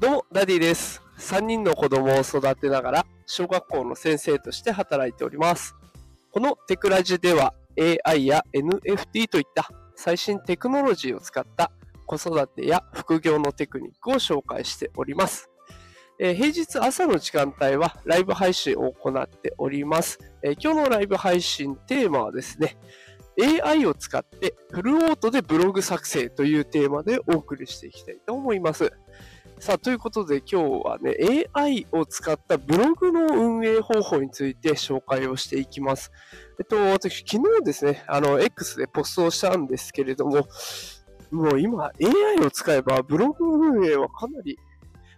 どうも、ダディです。3人の子供を育てながら、小学校の先生として働いております。このテクラジでは、AI や NFT といった最新テクノロジーを使った子育てや副業のテクニックを紹介しております。えー平日朝の時間帯はライブ配信を行っております。えー今日のライブ配信テーマはですね、AI を使ってフルオートでブログ作成というテーマでお送りしていきたいと思います。さあ、ということで今日はね、AI を使ったブログの運営方法について紹介をしていきます。えっと、私、昨日ですね、あの、X でポストをしたんですけれども、もう今、AI を使えばブログ運営はかなり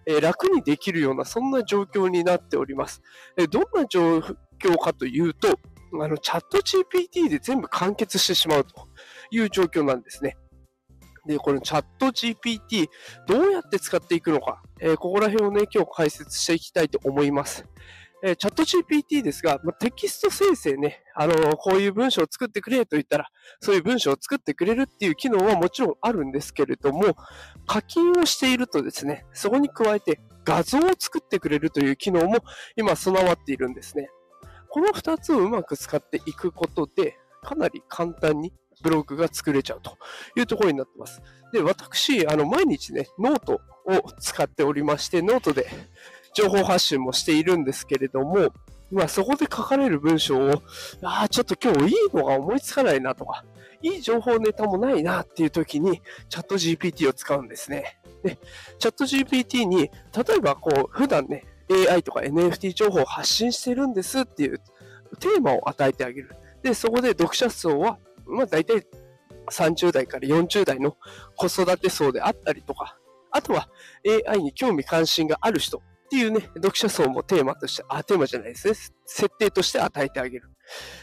え楽にできるような、そんな状況になっております。えどんな状況かというと、あの、チャット GPT で全部完結してしまうという状況なんですね。で、このチャット GPT、どうやって使っていくのか、えーここら辺をね、今日解説していきたいと思います。えーチャット GPT ですが、ま、テキスト生成ね、あのーこういう文章を作ってくれと言ったら、そういう文章を作ってくれるっていう機能はもちろんあるんですけれども、課金をしているとですね、そこに加えて画像を作ってくれるという機能も今備わっているんですね。この2つをうまく使っていくことで、かなり簡単にブログが作れちゃうというところになってます。で、私、あの、毎日ね、ノートを使っておりまして、ノートで情報発信もしているんですけれども、まあ、そこで書かれる文章を、ああ、ちょっと今日いいのが思いつかないなとか、いい情報ネタもないなっていう時に、チャット GPT を使うんですね。で、 ChatGPT に、例えばこう、普段ね、AI とか NFT 情報を発信してるんですっていうテーマを与えてあげる。で、そこで読者層は、まあ大体30代から40代の子育て層であったりとか、あとは AI に興味関心がある人っていうね、読者層もテーマとして、あ、テーマじゃないですね、設定として与えてあげる。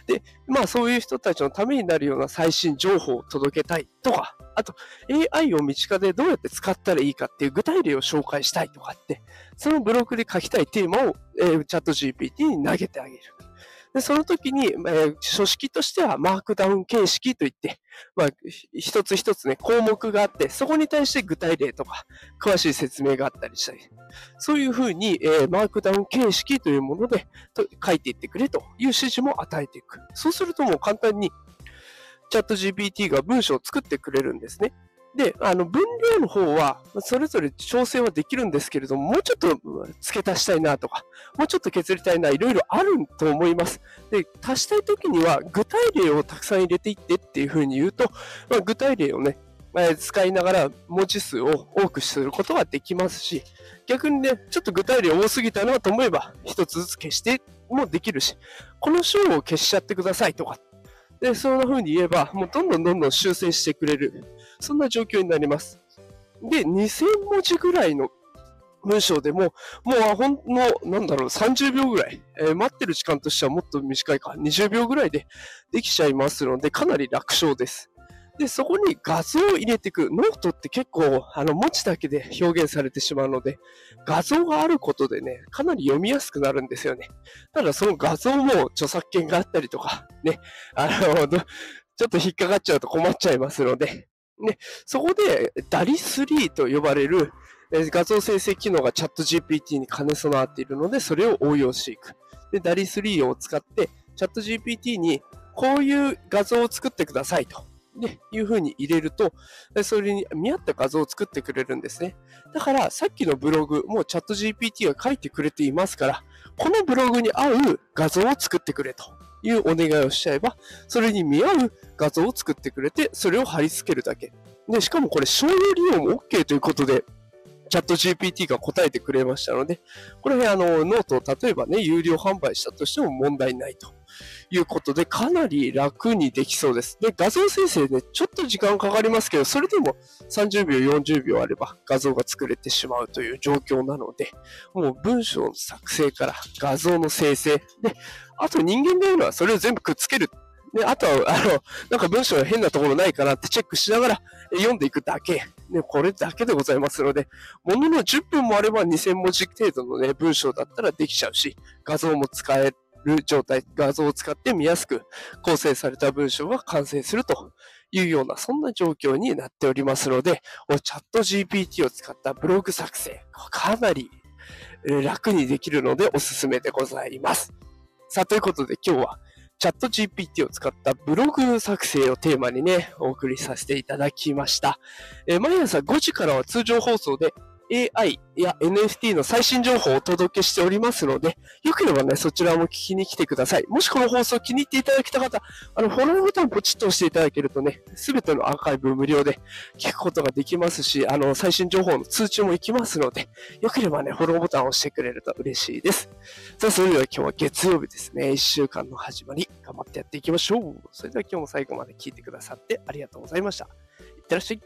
で、まあそういう人たちのためになるような最新情報を届けたいとか、あと AI を身近でどうやって使ったらいいかっていう具体例を紹介したいとかって、そのブログで書きたいテーマを、えーチャット GPT に投げてあげる。で、その時に、えー書式としてはマークダウン形式といって、まあ、一つ一つね、項目があって、そこに対して具体例とか、詳しい説明があったりしたり、そういうふうに、えーマークダウン形式というもので書いていってくれという指示も与えていく。そうするともう簡単に、チャット GPT が文章を作ってくれるんですね。で、あの、分量の方は、それぞれ調整はできるんですけれども、もうちょっと付け足したいなとか、もうちょっと削りたいな、いろいろあると思います。で、足したいときには、具体例をたくさん入れていってっていうふうに言うと、まあ、具体例をね、え使いながら文字数を多くすることができますし、逆にね、ちょっと具体例多すぎたなと思えば、一つずつ消してもできるし、この章を消しちゃってくださいとか、で、そんな風に言えば、もうどんどんどんどん修正してくれる。そんな状況になります。で、2000文字ぐらいの文章でも、もうほんの、なんだろう、30秒ぐらい、えー待ってる時間としてはもっと短いか、20秒ぐらいでできちゃいますので、かなり楽勝です。で、そこに画像を入れていく。ノートって結構、あの、文字だけで表現されてしまうので、画像があることでね、かなり読みやすくなるんですよね。ただ、その画像も著作権があったりとか、ね、あの、ちょっと引っかかっちゃうと困っちゃいますので、ね、そこで DALI3 と呼ばれる画像生成機能がチャット GPT に兼ね備わっているので、それを応用していく。で、DALI3 を使って、チャット GPT にこういう画像を作ってくださいと。ね、いう風に入れると、それに見合った画像を作ってくれるんですね。だから、さっきのブログ、もうチャット GPT が書いてくれていますから、このブログに合う画像を作ってくれというお願いをしちゃえば、それに見合う画像を作ってくれて、それを貼り付けるだけ。で、しかもこれ、商用利用も OK ということで、チャット GPT が答えてくれましたので、これ、あの、ノートを例えばね、有料販売したとしても問題ないということで、かなり楽にできそうです。で、画像生成ね、ちょっと時間かかりますけど、それでも30秒、40秒あれば画像が作れてしまうという状況なので、もう文章の作成から画像の生成、で、あと人間で言うのはそれを全部くっつける。で、あとは、あの、なんか文章が変なところないかなってチェックしながら読んでいくだけ。ね、これだけでございますので、ものの10分もあれば2000文字程度のね、文章だったらできちゃうし、画像も使える状態、画像を使って見やすく構成された文章が完成するというような、そんな状況になっておりますので、チャット GPT を使ったブログ作成、かなり楽にできるのでおすすめでございます。さあ、ということで今日はチャット GPT を使ったブログ作成をテーマにね、お送りさせていただきました。えー、毎朝5時からは通常放送で AI や NFT の最新情報をお届けしておりますので、よければね、そちらも聞きに来てください。もしこの放送気に入っていただけた方、あの、フォローボタンポチッと押していただけるとね、すべてのアーカイブ無料で聞くことができますし、あの、最新情報の通知も行きますので、よければね、フォローボタンを押してくれると嬉しいです。さあ、それでは今日は月曜日ですね、1週間の始まり、頑張ってやっていきましょう。それでは今日も最後まで聞いてくださってありがとうございました。いってらっしゃい。